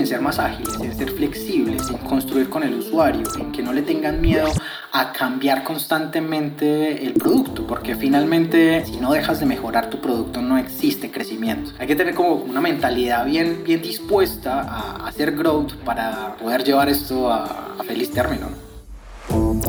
en ser más ágiles, en ser flexibles, en construir con el usuario, en que no le tengan miedo a cambiar constantemente el producto, porque finalmente si no dejas de mejorar tu producto no existe crecimiento. Hay que tener como una mentalidad bien, bien dispuesta a hacer growth para poder llevar esto a, a feliz término.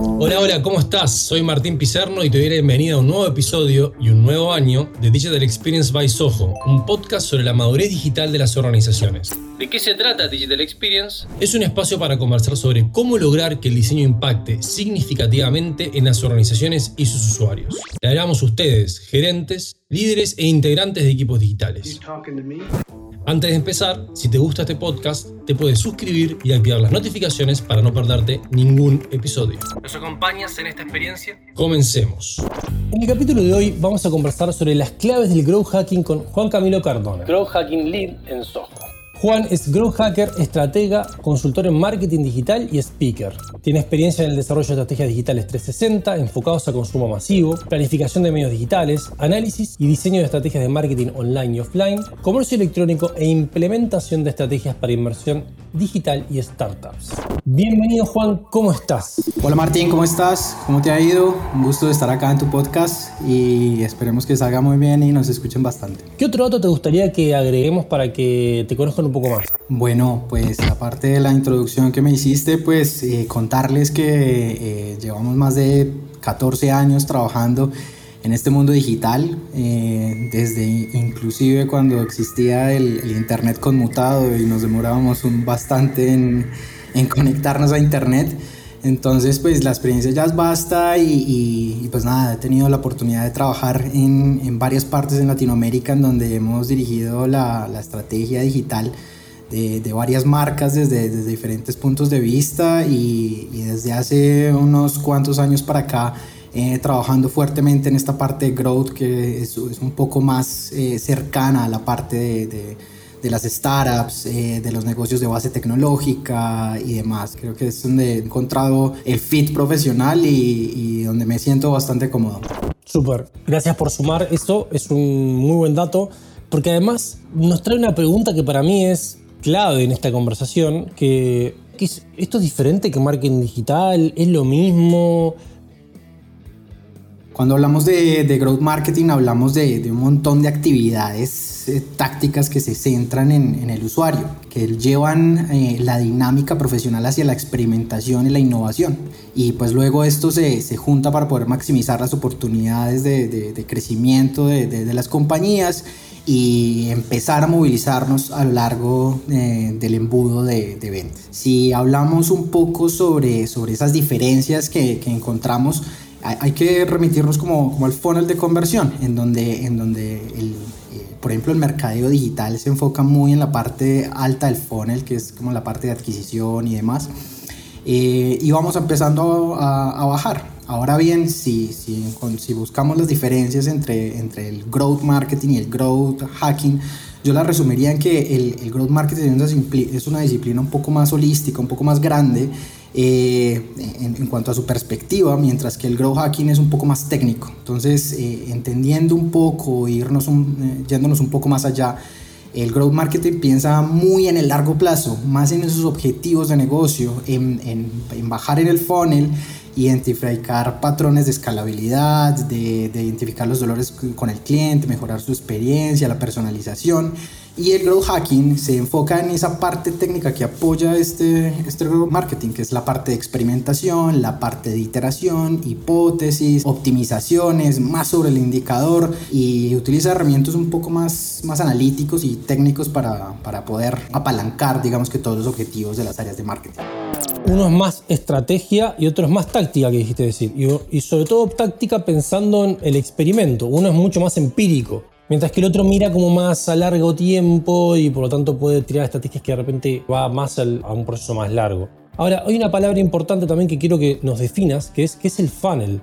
Hola, hola, ¿cómo estás? Soy Martín Pizarno y te doy la bienvenida a un nuevo episodio y un nuevo año de Digital Experience by Soho, un podcast sobre la madurez digital de las organizaciones. ¿De qué se trata Digital Experience? Es un espacio para conversar sobre cómo lograr que el diseño impacte significativamente en las organizaciones y sus usuarios. Le hablamos a ustedes, gerentes, líderes e integrantes de equipos digitales. Antes de empezar, si te gusta este podcast, te puedes suscribir y activar las notificaciones para no perderte ningún episodio. ¿Nos acompañas en esta experiencia? Comencemos. En el capítulo de hoy vamos a conversar sobre las claves del growth hacking con Juan Camilo Cardona, Growth Hacking Lead en Soho. Juan es growth hacker, estratega, consultor en marketing digital y speaker. Tiene experiencia en el desarrollo de estrategias digitales 360 enfocados a consumo masivo, planificación de medios digitales, análisis y diseño de estrategias de marketing online y offline, comercio electrónico e implementación de estrategias para inversión digital y startups. Bienvenido Juan, ¿cómo estás? Hola Martín, ¿cómo estás? ¿Cómo te ha ido? Un gusto de estar acá en tu podcast y esperemos que salga muy bien y nos escuchen bastante. ¿Qué otro dato te gustaría que agreguemos para que te conozcan un poco más? Bueno, pues aparte de la introducción que me hiciste, pues eh, contarles que eh, llevamos más de 14 años trabajando en este mundo digital, eh, desde inclusive cuando existía el, internet conmutado y nos demorábamos un bastante en, en, conectarnos a internet. Entonces, pues la experiencia ya es vasta y, pues nada, he tenido la oportunidad de trabajar en, en, varias partes en Latinoamérica en donde hemos dirigido la, la estrategia digital de, de, varias marcas desde, desde, diferentes puntos de vista y, y desde hace unos cuantos años para acá eh, trabajando fuertemente en esta parte de growth que es, es un poco más eh, cercana a la parte de, de, las startups, eh, de los negocios de base tecnológica y demás. Creo que es donde he encontrado el fit profesional y, y donde me siento bastante cómodo. Súper, gracias por sumar esto, es un muy buen dato, porque además nos trae una pregunta que para mí es clave en esta conversación, que, que es, ¿esto es diferente que marketing digital? ¿Es lo mismo? Cuando hablamos de, de growth marketing hablamos de, de, un montón de actividades eh, tácticas que se centran en, el usuario, que llevan eh, la dinámica profesional hacia la experimentación y la innovación. Y pues luego esto se, se junta para poder maximizar las oportunidades de, de crecimiento de, las compañías y empezar a movilizarnos a lo largo eh, del embudo de, de ventas. Si hablamos un poco sobre, sobre esas diferencias que, que encontramos, hay que remitirnos como, como al funnel de conversión, en donde, en donde el, por ejemplo, el mercadeo digital se enfoca muy en la parte alta del funnel, que es como la parte de adquisición y demás. Eh, y vamos empezando a, a, bajar. Ahora bien, si, si, si buscamos las diferencias entre, entre el growth marketing y el growth hacking, yo la resumiría en que el, el growth marketing es una, disciplina un poco más holística, un poco más grande, eh, en, cuanto a su perspectiva, mientras que el growth hacking es un poco más técnico. Entonces, eh, entendiendo un poco, irnos un, eh, yéndonos un poco más allá, el growth marketing piensa muy en el largo plazo, más en esos objetivos de negocio, en, en, en bajar en el funnel, identificar patrones de escalabilidad, de identificar los dolores con el cliente, mejorar su experiencia, la personalización y el growth hacking se enfoca en esa parte técnica que apoya este, este growth marketing, que es la parte de experimentación, la parte de iteración, hipótesis, optimizaciones, más sobre el indicador y utiliza herramientas un poco más, más analíticos y técnicos para, para poder apalancar, digamos que todos los objetivos de las áreas de marketing. Uno es más estrategia y otro es más táctica, que dijiste decir. Y, y sobre todo táctica pensando en el experimento. Uno es mucho más empírico Mientras que el otro mira como más a largo tiempo y por lo tanto puede tirar estrategias que de repente va más a un proceso más largo. Ahora, hay una palabra importante también que quiero que nos definas, que es, que es el funnel.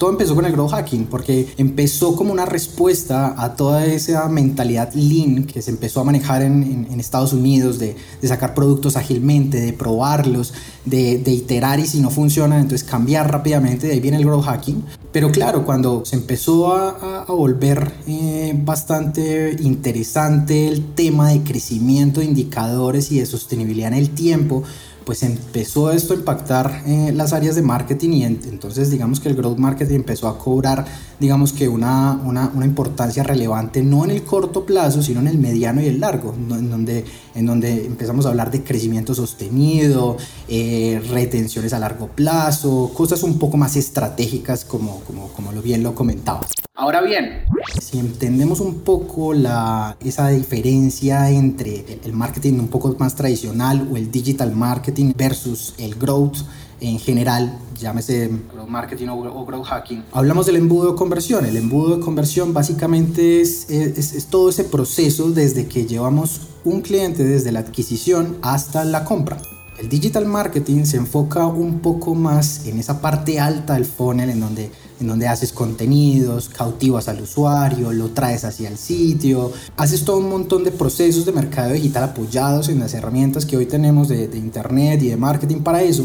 Todo empezó con el growth hacking, porque empezó como una respuesta a toda esa mentalidad lean que se empezó a manejar en, Estados Unidos, de, sacar productos ágilmente, de probarlos, de, iterar y si no funcionan, entonces cambiar rápidamente, de ahí viene el growth hacking. Pero claro, cuando se empezó a, volver eh, bastante interesante el tema de crecimiento de indicadores y de sostenibilidad en el tiempo, pues empezó esto a impactar eh, las áreas de marketing y entonces digamos que el growth marketing empezó a cobrar digamos que una, una, una, importancia relevante no en el corto plazo sino en el mediano y el largo en donde, en donde empezamos a hablar de crecimiento sostenido eh, retenciones a largo plazo cosas un poco más estratégicas como, como, como lo bien lo comentaba. Ahora bien, si entendemos un poco la, esa diferencia entre el marketing un poco más tradicional o el digital marketing versus el growth en general, llámese marketing o, growth hacking, hablamos del embudo de conversión. El embudo de conversión básicamente es, es, es todo ese proceso desde que llevamos un cliente desde la adquisición hasta la compra. El digital marketing se enfoca un poco más en esa parte alta del funnel, en donde, en donde haces contenidos, cautivas al usuario, lo traes hacia el sitio, haces todo un montón de procesos de mercado digital apoyados en las herramientas que hoy tenemos de, de internet y de marketing para eso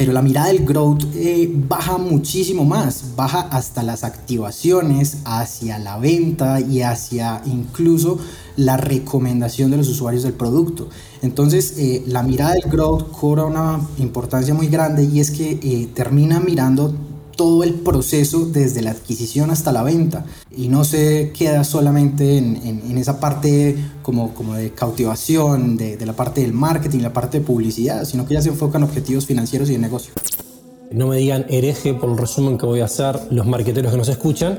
pero la mirada del growth eh, baja muchísimo más, baja hasta las activaciones, hacia la venta y hacia incluso la recomendación de los usuarios del producto. Entonces, eh, la mirada del growth cobra una importancia muy grande y es que eh, termina mirando todo el proceso desde la adquisición hasta la venta y no se queda solamente en, esa parte como, como de cautivación, de, de, la parte del marketing, la parte de publicidad, sino que ya se enfocan en objetivos financieros y de negocio. No me digan hereje por el resumen que voy a hacer los marqueteros que nos escuchan,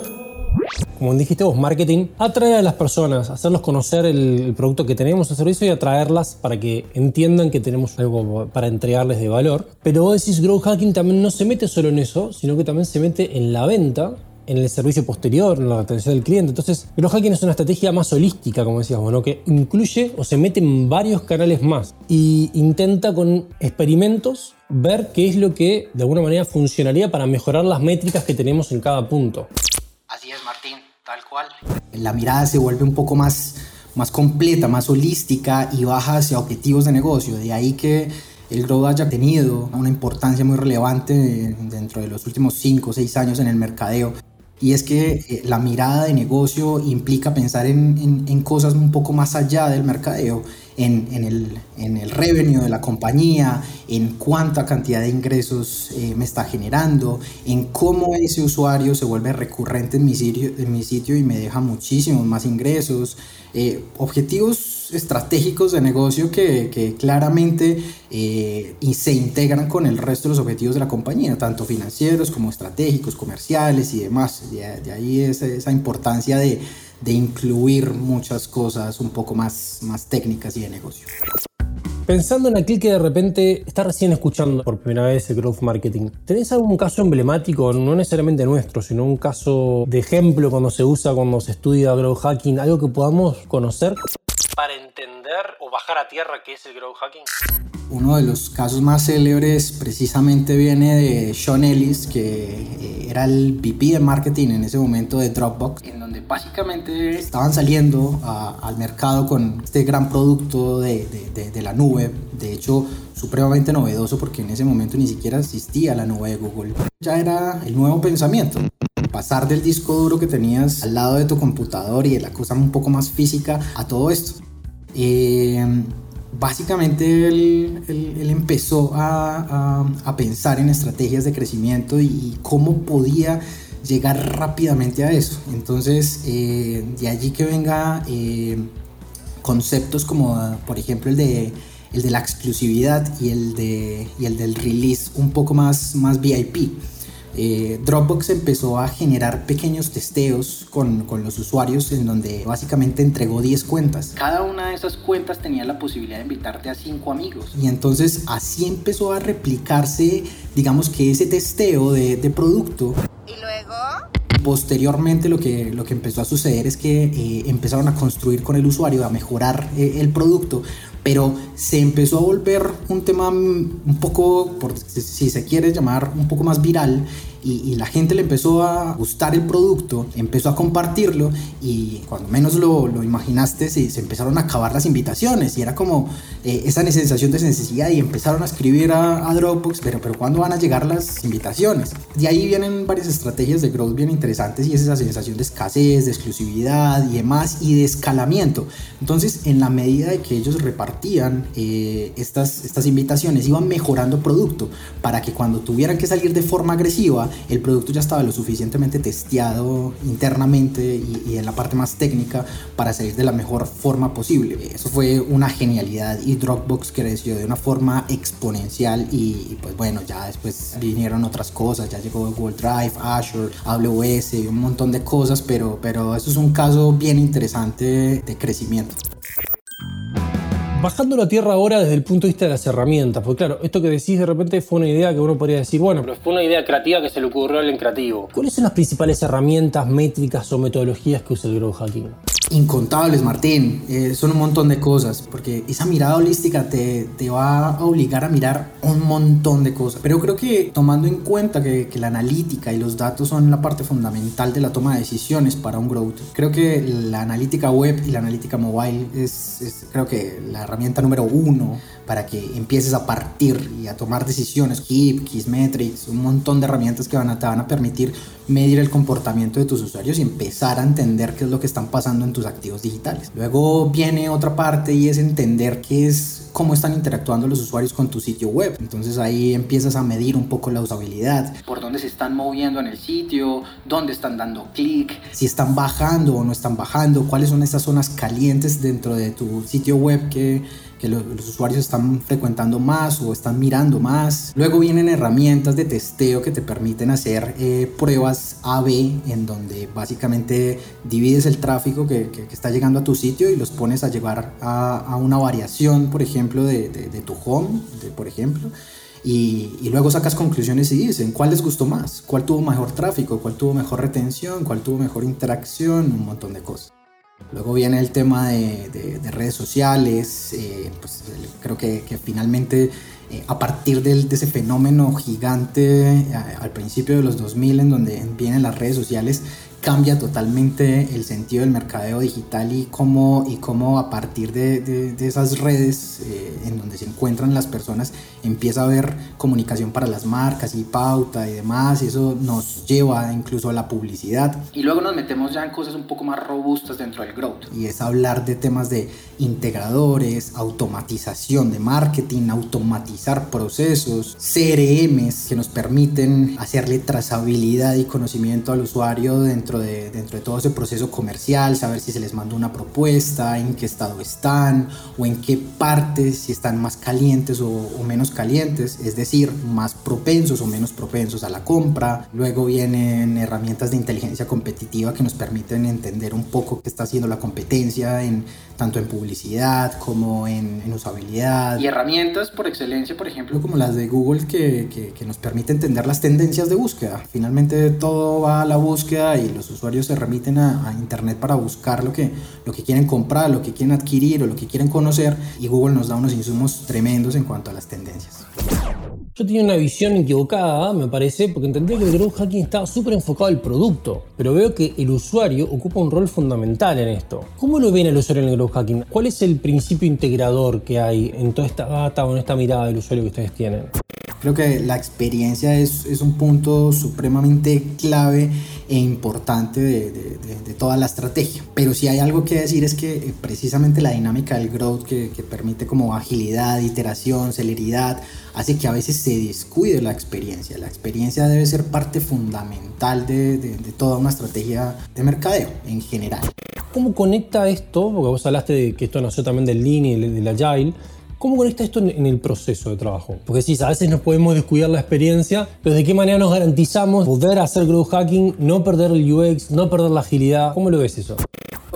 como dijiste vos, marketing, atraer a las personas, hacerlos conocer el, producto que tenemos, el servicio y atraerlas para que entiendan que tenemos algo para entregarles de valor. Pero vos decís, Grow Hacking también no se mete solo en eso, sino que también se mete en la venta en el servicio posterior, en la atención del cliente. Entonces, Grow Hacking es una estrategia más holística, como decías bueno, que incluye o se mete en varios canales más y intenta con experimentos ver qué es lo que de alguna manera funcionaría para mejorar las métricas que tenemos en cada punto. Así es, Martín, tal cual. La mirada se vuelve un poco más, más completa, más holística y baja hacia objetivos de negocio. De ahí que el growth haya tenido una importancia muy relevante dentro de los últimos 5 o 6 años en el mercadeo. Y es que eh, la mirada de negocio implica pensar en, en, cosas un poco más allá del mercadeo, en, el, en, el, revenue de la compañía, en cuánta cantidad de ingresos eh, me está generando, en cómo ese usuario se vuelve recurrente en mi sitio, en mi sitio y me deja muchísimos más ingresos. Eh, objetivos estratégicos de negocio que, que claramente eh, y se integran con el resto de los objetivos de la compañía, tanto financieros como estratégicos, comerciales y demás. De, ahí es esa importancia de, de, incluir muchas cosas un poco más, más técnicas y de negocio. Pensando en aquel que de repente está recién escuchando por primera vez el growth marketing, ¿tenés algún caso emblemático, no necesariamente nuestro, sino un caso de ejemplo cuando se usa, cuando se estudia growth hacking, algo que podamos conocer? para entender o bajar a tierra qué es el growth hacking? Uno de los casos más célebres precisamente viene de Sean Ellis, que eh, era el VP de marketing en ese momento de Dropbox, en donde básicamente estaban saliendo al mercado con este gran producto de, la nube, de hecho supremamente novedoso porque en ese momento ni siquiera existía la nube de Google. Ya era el nuevo pensamiento pasar del disco duro que tenías al lado de tu computador y de la cosa un poco más física a todo esto. Eh, básicamente él, empezó a, pensar en estrategias de crecimiento y cómo podía llegar rápidamente a eso. Entonces, eh, de allí que venga eh, conceptos como, por ejemplo, el de, el de la exclusividad y el, de, y el del release un poco más, más VIP. Eh, Dropbox empezó a generar pequeños testeos con, con, los usuarios en donde básicamente entregó 10 cuentas. Cada una de esas cuentas tenía la posibilidad de invitarte a 5 amigos. Y entonces así empezó a replicarse, digamos que ese testeo de, de producto. Posteriormente lo que, lo que empezó a suceder es que eh, empezaron a construir con el usuario, a mejorar eh, el producto, pero se empezó a volver un tema un poco, por, si se quiere llamar, un poco más viral y, la gente le empezó a gustar el producto, empezó a compartirlo y cuando menos lo, lo imaginaste se, se, empezaron a acabar las invitaciones y era como eh, esa sensación de necesidad y empezaron a escribir a, a, Dropbox, pero, pero ¿cuándo van a llegar las invitaciones? De ahí vienen varias estrategias de growth bien interesantes y es esa sensación de escasez, de exclusividad y demás y de escalamiento. Entonces, en la medida de que ellos repartían eh, estas, estas invitaciones, iban mejorando producto para que cuando tuvieran que salir de forma agresiva, el producto ya estaba lo suficientemente testeado internamente y, en la parte más técnica para salir de la mejor forma posible. Eso fue una genialidad y Dropbox creció de una forma exponencial y, pues bueno, ya después vinieron otras cosas, ya llegó Google Drive, Azure, AWS, un montón de cosas, pero, pero eso es un caso bien interesante de crecimiento bajando la tierra ahora desde el punto de vista de las herramientas, porque claro, esto que decís de repente fue una idea que uno podría decir, bueno, pero fue una idea creativa que se le ocurrió al creativo. ¿Cuáles son las principales herramientas, métricas o metodologías que usa el growth hacking? Incontables, Martín. Eh, son un montón de cosas, porque esa mirada holística te, te, va a obligar a mirar un montón de cosas. Pero creo que tomando en cuenta que, que, la analítica y los datos son la parte fundamental de la toma de decisiones para un growth, creo que la analítica web y la analítica mobile es, es creo que la herramienta número uno para que empieces a partir y a tomar decisiones. Keep, Kissmetrics, un montón de herramientas que van a, te van a permitir medir el comportamiento de tus usuarios y empezar a entender qué es lo que están pasando en tus activos digitales. Luego viene otra parte y es entender qué es cómo están interactuando los usuarios con tu sitio web. Entonces ahí empiezas a medir un poco la usabilidad. Por dónde se están moviendo en el sitio, dónde están dando clic. Si están bajando o no están bajando, cuáles son esas zonas calientes dentro de tu sitio web que que los, usuarios están frecuentando más o están mirando más. Luego vienen herramientas de testeo que te permiten hacer eh, pruebas A-B en donde básicamente divides el tráfico que, está llegando a tu sitio y los pones a llevar a, a una variación, por ejemplo, de, de, tu home, por ejemplo. Y, y, luego sacas conclusiones y dicen cuál les gustó más, cuál tuvo mejor tráfico, cuál tuvo mejor retención, cuál tuvo mejor interacción, un montón de cosas. Luego viene el tema de, redes sociales, eh, pues creo que, finalmente eh, a partir de ese fenómeno gigante eh, al principio de los 2000 en donde vienen las redes sociales, cambia totalmente el sentido del mercadeo digital y cómo, y cómo a partir de, de, esas redes eh, en donde se encuentran las personas empieza a haber comunicación para las marcas y pauta y demás y eso nos lleva incluso a la publicidad. Y luego nos metemos ya en cosas un poco más robustas dentro del growth. Y es hablar de temas de integradores, automatización de marketing, automatizar procesos, CRMs que nos permiten hacerle trazabilidad y conocimiento al usuario dentro dentro de, dentro de todo ese proceso comercial, saber si se les mandó una propuesta, en qué estado están o en qué partes, si están más calientes o, menos calientes, es decir, más propensos o menos propensos a la compra. Luego vienen herramientas de inteligencia competitiva que nos permiten entender un poco qué está haciendo la competencia en tanto en publicidad como en, usabilidad. Y herramientas por excelencia, por ejemplo, como las de Google que, que, que nos permite entender las tendencias de búsqueda. Finalmente todo va a la búsqueda y los usuarios se remiten a, Internet para buscar lo que, lo que quieren comprar, lo que quieren adquirir o lo que quieren conocer y Google nos da unos insumos tremendos en cuanto a las tendencias. Yo tenía una visión equivocada, me parece, porque entendía que el growth hacking estaba súper enfocado al producto, pero veo que el usuario ocupa un rol fundamental en esto. ¿Cómo lo ven el usuario en el growth hacking? ¿Cuál es el principio integrador que hay en toda esta data o en esta mirada del usuario que ustedes tienen? Creo que la experiencia es, es un punto supremamente clave e importante de, de, toda la estrategia. Pero si hay algo que decir es que eh, precisamente la dinámica del growth que, que permite como agilidad, iteración, celeridad, hace que a veces se descuide la experiencia. La experiencia debe ser parte fundamental de, de, toda una estrategia de mercadeo en general. ¿Cómo conecta esto? Porque vos hablaste de que esto nació también del Lean y del Agile. ¿Cómo conecta esto en el proceso de trabajo? Porque sí, a veces nos podemos descuidar la experiencia, pero ¿de qué manera nos garantizamos poder hacer growth hacking, no perder el UX, no perder la agilidad? ¿Cómo lo ves eso?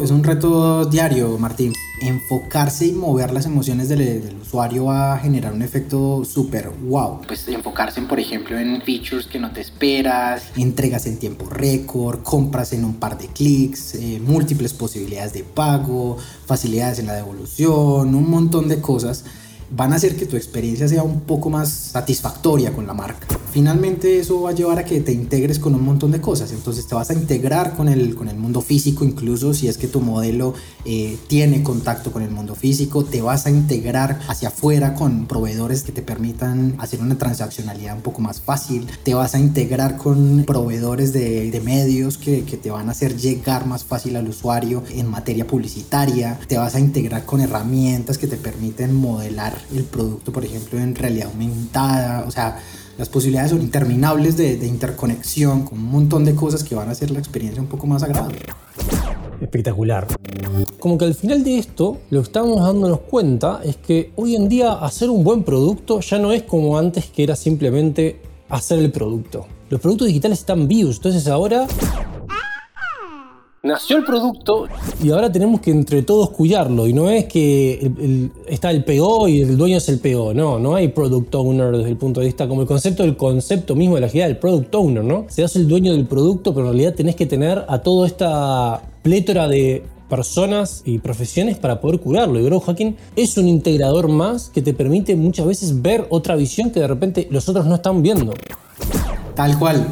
Es un reto diario, Martín. Enfocarse y mover las emociones del, usuario va a generar un efecto súper wow. Pues enfocarse, por ejemplo, en features que no te esperas. Entregas en tiempo récord, compras en un par de clics, eh, múltiples posibilidades de pago, facilidades en la devolución, un montón de cosas van a hacer que tu experiencia sea un poco más satisfactoria con la marca. finalmente eso va a llevar a que te integres con un montón de cosas. Entonces te vas a integrar con el, con el mundo físico, incluso si es que tu modelo eh, tiene contacto con el mundo físico, te vas a integrar hacia afuera con proveedores que te permitan hacer una transaccionalidad un poco más fácil, te vas a integrar con proveedores de, de medios que, que te van a hacer llegar más fácil al usuario en materia publicitaria, te vas a integrar con herramientas que te permiten modelar el producto, por ejemplo, en realidad aumentada, o sea, las posibilidades son interminables de, de, interconexión con un montón de cosas que van a hacer la experiencia un poco más agradable. Espectacular. Como que al final de esto, lo que estamos dándonos cuenta es que hoy en día hacer un buen producto ya no es como antes que era simplemente hacer el producto. Los productos digitales están vivos, entonces ahora nació el producto y ahora tenemos que entre todos cuidarlo. Y no es que el, el, está el PO y el dueño es el PO. No, no hay product owner desde el punto de vista como el concepto del concepto mismo de la agilidad del product owner, ¿no? Seas el dueño del producto, pero en realidad tenés que tener a toda esta plétora de personas y profesiones para poder curarlo. Y Grow Hacking es un integrador más que te permite muchas veces ver otra visión que de repente los otros no están viendo. Tal cual.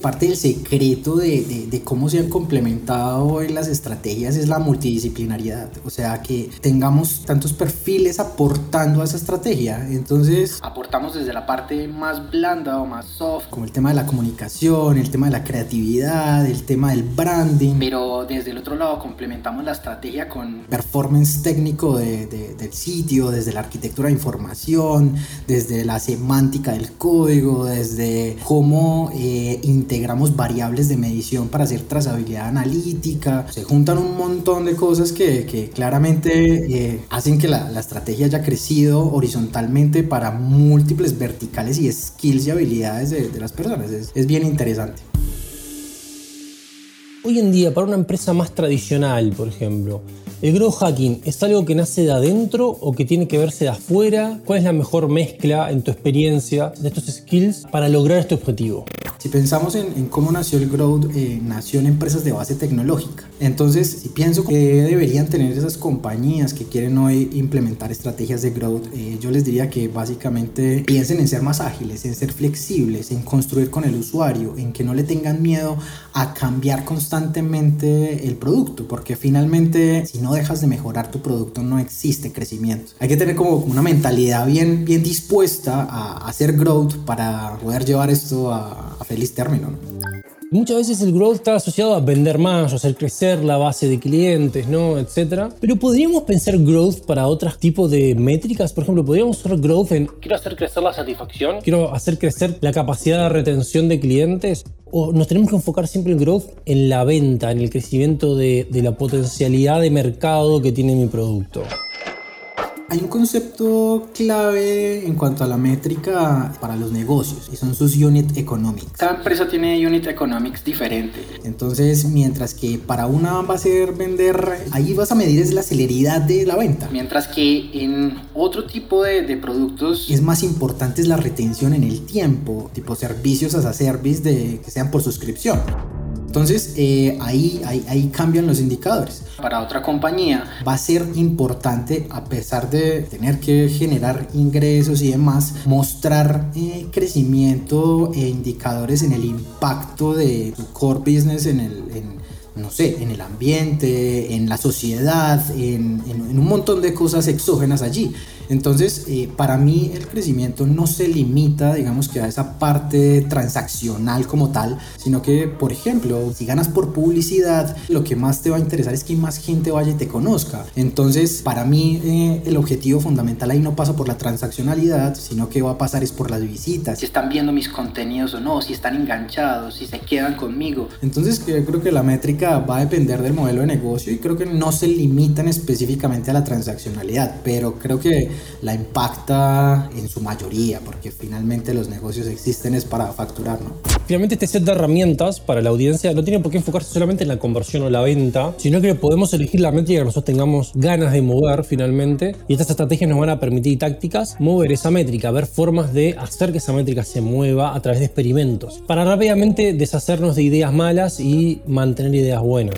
Parte del secreto de, de, de, cómo se han complementado en las estrategias es la multidisciplinariedad. O sea, que tengamos tantos perfiles aportando a esa estrategia. Entonces, aportamos desde la parte más blanda o más soft. Como el tema de la comunicación, el tema de la creatividad, el tema del branding. Pero desde el otro lado complementamos la estrategia con performance técnico de, del sitio, desde la arquitectura de información, desde la semántica del código, desde cómo eh, integramos variables de medición para hacer trazabilidad analítica. Se juntan un montón de cosas que, que claramente eh, hacen que la, la, estrategia haya crecido horizontalmente para múltiples verticales y skills y habilidades de, de las personas. Es, es bien interesante. Hoy en día, para una empresa más tradicional, por ejemplo, ¿el grow hacking es algo que nace de adentro o que tiene que verse de afuera? ¿Cuál es la mejor mezcla en tu experiencia de estos skills para lograr este objetivo? Si pensamos en, en cómo nació el growth, eh, nació en empresas de base tecnológica. Entonces, si pienso que deberían tener esas compañías que quieren hoy implementar estrategias de growth, eh, yo les diría que básicamente piensen en ser más ágiles, en ser flexibles, en construir con el usuario, en que no le tengan miedo a cambiar constantemente el producto, porque finalmente si no dejas de mejorar tu producto no existe crecimiento. Hay que tener como una mentalidad bien, bien dispuesta a hacer growth para poder llevar esto a, a feliz término. ¿no? Muchas veces el growth está asociado a vender más, o hacer crecer la base de clientes, ¿no? Etcétera. Pero podríamos pensar growth para otros tipos de métricas. Por ejemplo, podríamos hacer growth en quiero hacer crecer la satisfacción, quiero hacer crecer la capacidad de retención de clientes. O nos tenemos que enfocar siempre el growth en la venta, en el crecimiento de, de la potencialidad de mercado que tiene mi producto. Hay un concepto clave en cuanto a la métrica para los negocios y son sus unit economics. Cada empresa tiene unit economics diferente. Entonces, mientras que para una va a ser vender, ahí vas a medir es la celeridad de la venta. Mientras que en otro tipo de, de productos es más importante es la retención en el tiempo, tipo servicios as a service de que sean por suscripción. Entonces eh, ahí, ahí, ahí, cambian los indicadores. Para otra compañía va a ser importante, a pesar de tener que generar ingresos y demás, mostrar eh, crecimiento e indicadores en el impacto de tu core business en el... En, no sé, en el ambiente, en la sociedad, en, en, en un montón de cosas exógenas allí. Entonces, eh, para mí el crecimiento no se limita, digamos que a esa parte transaccional como tal, sino que, por ejemplo, si ganas por publicidad, lo que más te va a interesar es que más gente vaya y te conozca. Entonces, para mí eh, el objetivo fundamental ahí no pasa por la transaccionalidad, sino que va a pasar es por las visitas. Si están viendo mis contenidos o no, si están enganchados, si se quedan conmigo. Entonces, yo creo que la métrica va a depender del modelo de negocio y creo que no se limitan específicamente a la transaccionalidad, pero creo que la impacta en su mayoría, porque finalmente los negocios existen es para facturar, ¿no? Finalmente este set de herramientas para la audiencia no tiene por qué enfocarse solamente en la conversión o la venta, sino que podemos elegir la métrica que nosotros tengamos ganas de mover finalmente, y estas estrategias nos van a permitir tácticas mover esa métrica, ver formas de hacer que esa métrica se mueva a través de experimentos, para rápidamente deshacernos de ideas malas y mantener ideas buenas.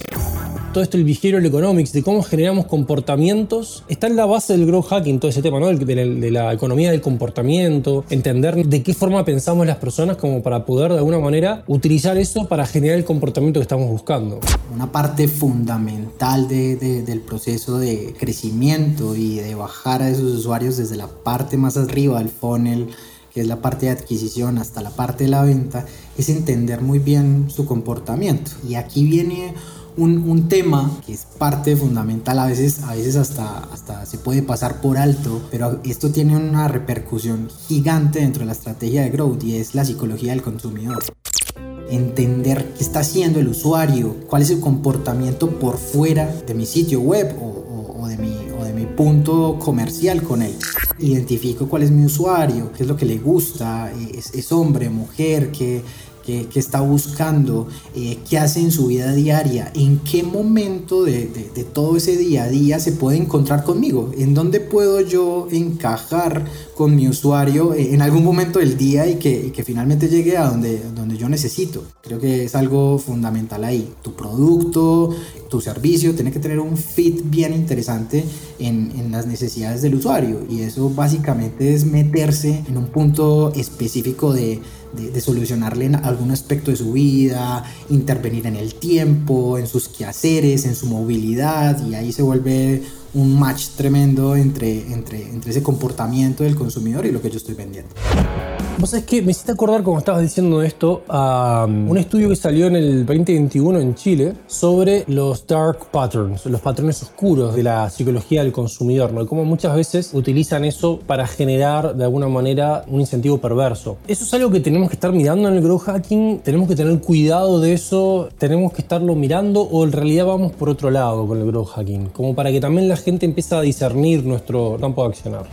Todo esto el behavioral economics, de cómo generamos comportamientos, está en la base del growth hacking, todo ese tema, ¿no? De, la, de la economía del comportamiento, entender de qué forma pensamos las personas como para poder de alguna manera utilizar eso para generar el comportamiento que estamos buscando. Una parte fundamental de, de, del proceso de crecimiento y de bajar a esos usuarios desde la parte más arriba del funnel, que es la parte de adquisición, hasta la parte de la venta, es entender muy bien su comportamiento. Y aquí viene un, un, tema que es parte fundamental, a veces, a veces hasta, hasta se puede pasar por alto, pero esto tiene una repercusión gigante dentro de la estrategia de growth y es la psicología del consumidor. Entender qué está haciendo el usuario, cuál es el comportamiento por fuera de mi sitio web o, o, o de, mi, o de mi punto comercial con él. Identifico cuál es mi usuario, qué es lo que le gusta, es, es hombre, mujer, qué, que, que, está buscando, eh, qué hace en su vida diaria, en qué momento de, todo ese día a día se puede encontrar conmigo, en dónde puedo yo encajar con mi usuario eh, en algún momento del día y que, que finalmente llegue a donde, donde yo necesito. Creo que es algo fundamental ahí. Tu producto, tu servicio tiene que tener un fit bien interesante en, en las necesidades del usuario y eso básicamente es meterse en un punto específico de de, solucionarle en algún aspecto de su vida, intervenir en el tiempo, en sus quehaceres, en su movilidad, y ahí se vuelve un match tremendo entre, entre, entre ese comportamiento del consumidor y lo que yo estoy vendiendo. Vos sabés que me hiciste acordar, como estabas diciendo esto, a un estudio que salió en el 2021 en Chile sobre los dark patterns, los patrones oscuros de la psicología del consumidor, ¿no? Y cómo muchas veces utilizan eso para generar de alguna manera un incentivo perverso. Eso es algo que tenemos que estar mirando en el growth hacking, tenemos que tener cuidado de eso, tenemos que estarlo mirando o en realidad vamos por otro lado con el growth hacking, como para que también la gente empiece a discernir nuestro campo de accionar.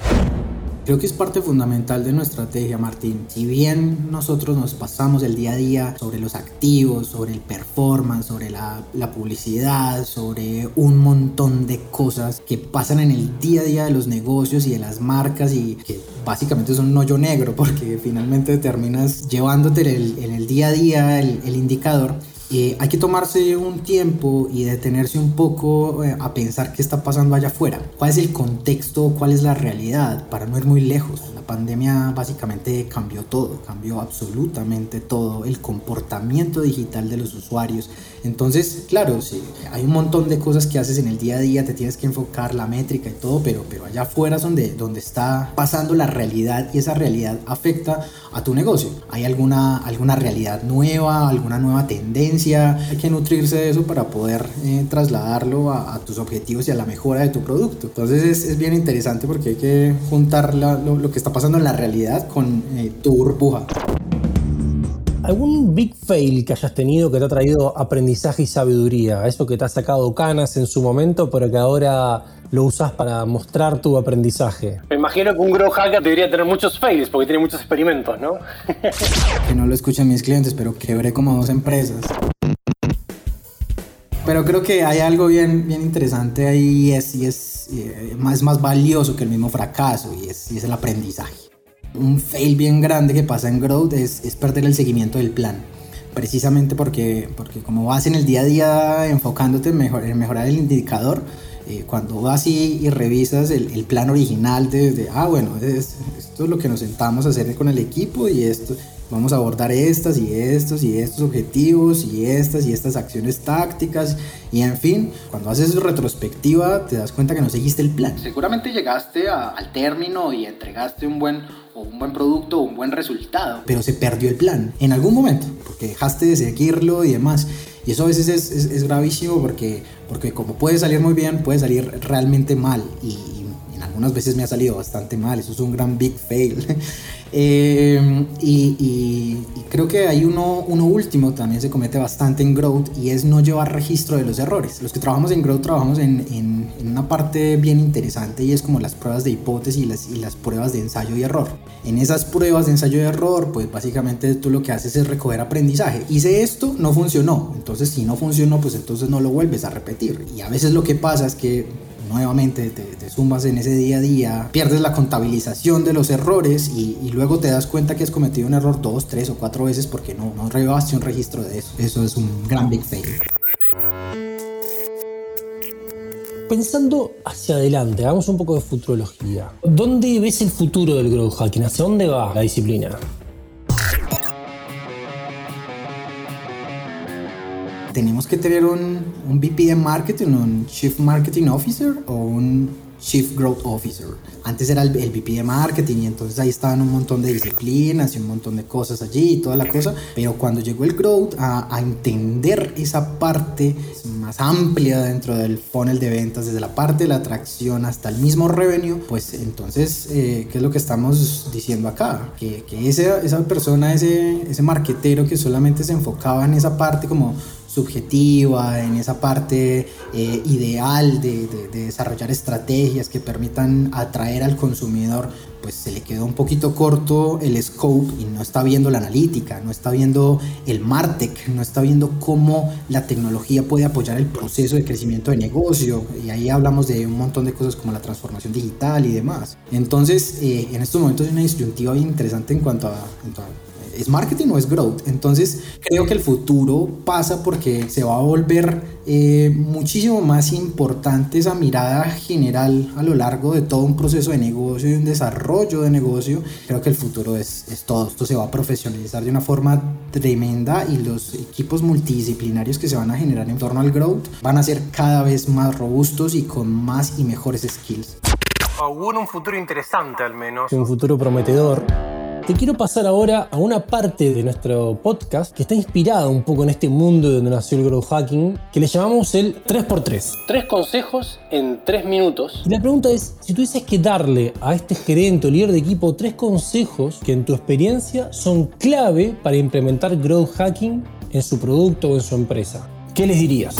Creo que es parte fundamental de nuestra estrategia, Martín. Si bien nosotros nos pasamos el día a día sobre los activos, sobre el performance, sobre la, la, publicidad, sobre un montón de cosas que pasan en el día a día de los negocios y de las marcas y que básicamente son un hoyo negro porque finalmente terminas llevándote el, en el día a día el, el indicador eh, hay que tomarse un tiempo y detenerse un poco eh, a pensar qué está pasando allá afuera. ¿Cuál es el contexto? ¿Cuál es la realidad? Para no ir muy lejos. La pandemia básicamente cambió todo, cambió absolutamente todo, el comportamiento digital de los usuarios. Entonces, claro, sí, hay un montón de cosas que haces en el día a día, te tienes que enfocar la métrica y todo, pero, pero allá afuera es donde, donde está pasando la realidad y esa realidad afecta a tu negocio. ¿Hay alguna, alguna realidad nueva, alguna nueva tendencia? Hay que nutrirse de eso para poder eh, trasladarlo a, tus objetivos y a la mejora de tu producto. Entonces es, es bien interesante porque hay que juntar lo, lo, que está pasando en la realidad con eh, tu burbuja. ¿Algún big fail que hayas tenido que te ha traído aprendizaje y sabiduría? Eso que te ha sacado canas en su momento, pero que ahora lo usas para mostrar tu aprendizaje. Me imagino que un grow hacker debería tener muchos fails porque tiene muchos experimentos, ¿no? que no lo escuchen mis clientes, pero quebré como dos empresas. Pero creo que hay algo bien, bien interesante ahí y es, y es, eh, más, más valioso que el mismo fracaso y es, y es el aprendizaje. Un fail bien grande que pasa en Growth es, es perder el seguimiento del plan. Precisamente porque, porque como vas en el día a día enfocándote en, mejor, mejorar el indicador, eh, cuando vas y, y revisas el, el, plan original de, de ah, bueno, es, esto es lo que nos sentamos a hacer con el equipo y esto, vamos a abordar estas y estos y estos objetivos y estas y estas acciones tácticas y en fin, cuando haces retrospectiva te das cuenta que no seguiste el plan. Seguramente llegaste a, al término y entregaste un buen o un buen producto o un buen resultado. Pero se perdió el plan en algún momento porque dejaste de seguirlo y demás. Y eso a veces es, es, es gravísimo porque, porque como puede salir muy bien, puede salir realmente mal. Y, y algunas veces me ha salido bastante mal. Eso es un gran big fail. Eh, y, y, y, creo que hay uno, uno último también se comete bastante en Growth y es no llevar registro de los errores. Los que trabajamos en Growth trabajamos en, en, en una parte bien interesante y es como las pruebas de hipótesis y las, y las pruebas de ensayo y error. En esas pruebas de ensayo y error, pues básicamente tú lo que haces es recoger aprendizaje. Hice esto, no funcionó. Entonces, si no funcionó, pues entonces no lo vuelves a repetir. Y a veces lo que pasa es que nuevamente te, te, sumas en ese día a día, pierdes la contabilización de los errores y, luego te das cuenta que has cometido un error dos, tres o cuatro veces porque no, no llevaste un registro de eso. Eso es un gran big fail. Pensando hacia adelante, hagamos un poco de futurología. ¿Dónde ves el futuro del growth hacking? ¿Hacia dónde va la disciplina? Tenemos que tener un, un VP de marketing, un Chief Marketing Officer o un Chief Growth Officer. Antes era el, VP de marketing y entonces ahí estaban un montón de disciplinas y un montón de cosas allí y toda la cosa. Pero cuando llegó el growth a, a entender esa parte más amplia dentro del funnel de ventas, desde la parte de la atracción hasta el mismo revenue, pues entonces, eh, ¿qué es lo que estamos diciendo acá? Que, que esa, esa persona, ese, ese marquetero que solamente se enfocaba en esa parte como subjetiva, en esa parte eh, ideal de, desarrollar estrategias que permitan atraer al consumidor, pues se le quedó un poquito corto el scope y no está viendo la analítica, no está viendo el Martech, no está viendo cómo la tecnología puede apoyar el proceso de crecimiento de negocio. Y ahí hablamos de un montón de cosas como la transformación digital y demás. Entonces, eh, en estos momentos hay una disyuntiva bien interesante en cuanto a ¿es marketing o es growth? Entonces creo que el futuro pasa porque se va a volver eh, muchísimo más importante esa mirada general a lo largo de todo un proceso de negocio y un desarrollo de negocio. Creo que el futuro es, es todo. Esto se va a profesionalizar de una forma tremenda y los equipos multidisciplinarios que se van a generar en torno al growth van a ser cada vez más robustos y con más y mejores skills. Auguro un futuro interesante al menos. Un futuro prometedor te quiero pasar ahora a una parte de nuestro podcast que está inspirada un poco en este mundo donde nació el growth hacking, que le llamamos el 3x3. Tres consejos en tres minutos. Y la pregunta es, si tú dices que darle a este gerente o líder de equipo tres consejos que en tu experiencia son clave para implementar growth hacking en su producto o en su empresa, ¿qué les dirías?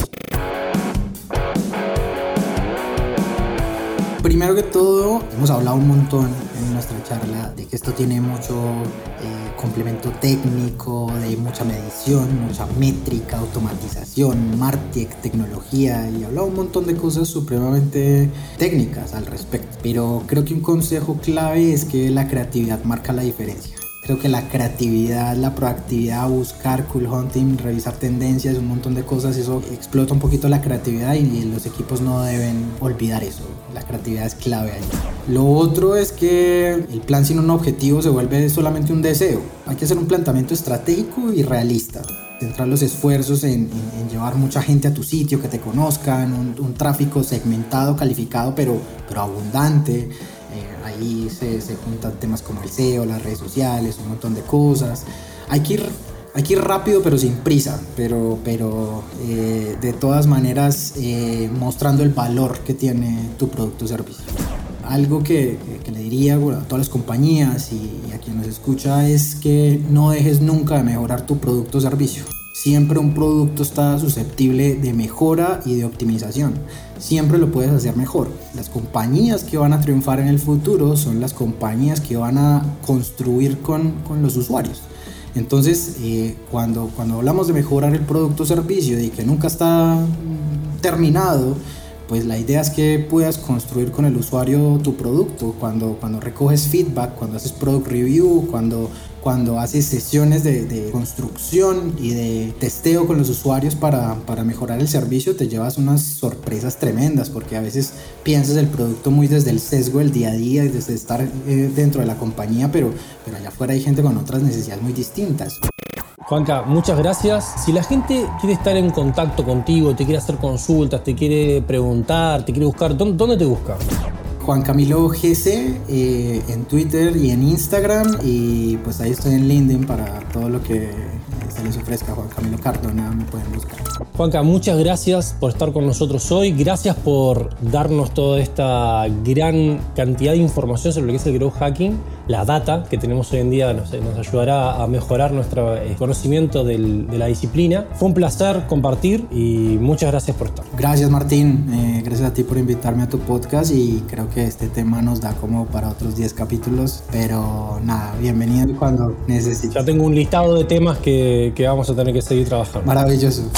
Primero que todo, hemos hablado un montón nuestra charla de que esto tiene mucho eh, complemento técnico, de mucha medición, mucha métrica, automatización, marketing, tecnología y hablado un montón de cosas supremamente técnicas al respecto. Pero creo que un consejo clave es que la creatividad marca la diferencia. Creo que la creatividad, la proactividad, buscar cool hunting, revisar tendencias, un montón de cosas, eso explota un poquito la creatividad y los equipos no deben olvidar eso. La creatividad es clave ahí. Lo otro es que el plan sin un objetivo se vuelve solamente un deseo. Hay que hacer un planteamiento estratégico y realista centrar los esfuerzos en, llevar mucha gente a tu sitio, que te conozcan, un, un tráfico segmentado, calificado, pero, pero abundante ahí se, se, juntan temas como el SEO, las redes sociales, un montón de cosas. Hay que ir, hay que ir rápido pero sin prisa, pero, pero eh, de todas maneras eh, mostrando el valor que tiene tu producto o servicio. Algo que, que, le diría a todas las compañías y, y a quien nos escucha es que no dejes nunca de mejorar tu producto o servicio. Siempre un producto está susceptible de mejora y de optimización. Siempre lo puedes hacer mejor. Las compañías que van a triunfar en el futuro son las compañías que van a construir con, con los usuarios. Entonces, eh, cuando, cuando hablamos de mejorar el producto o servicio y que nunca está terminado, pues la idea es que puedas construir con el usuario tu producto. Cuando, cuando recoges feedback, cuando haces product review, cuando, cuando haces sesiones de, construcción y de testeo con los usuarios para, para, mejorar el servicio, te llevas unas sorpresas tremendas porque a veces piensas el producto muy desde el sesgo del día a día y desde estar eh, dentro de la compañía, pero, pero allá afuera hay gente con otras necesidades muy distintas. Juanca, muchas gracias. Si la gente quiere estar en contacto contigo, te quiere hacer consultas, te quiere preguntar, te quiere buscar, ¿dónde te busca? Juan Camilo GC eh, en Twitter y en Instagram y pues ahí estoy en LinkedIn para todo lo que se les ofrezca. Juan Camilo Cardona me pueden buscar. Juanca, muchas gracias por estar con nosotros hoy. Gracias por darnos toda esta gran cantidad de información sobre lo que es el growth hacking. La data que tenemos hoy en día nos, ayudará a mejorar nuestro eh, conocimiento de la disciplina. Fue un placer compartir y muchas gracias por estar. Gracias Martín, eh, gracias a ti por invitarme a tu podcast y creo que este tema nos da como para otros 10 capítulos, pero nada, bienvenido cuando necesites. Ya tengo un listado de temas que, que vamos a tener que seguir trabajando. Maravilloso.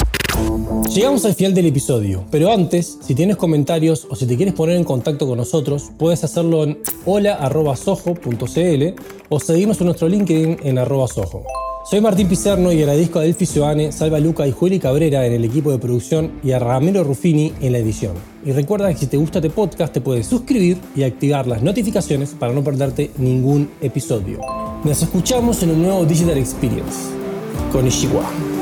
Llegamos al final del episodio, pero antes, si tienes comentarios o si te quieres poner en contacto con nosotros, puedes hacerlo en hola.sojo.cl o seguirnos en nuestro LinkedIn en arroba sojo. Soy Martín Pizerno y agradezco a Delfi Soane, Salva Luca y Juli Cabrera en el equipo de producción y a Ramiro Ruffini en la edición. Y recuerda que si te gusta este podcast te puedes suscribir y activar las notificaciones para no perderte ningún episodio. Nos escuchamos en un nuevo Digital Experience. Con Ishiwa.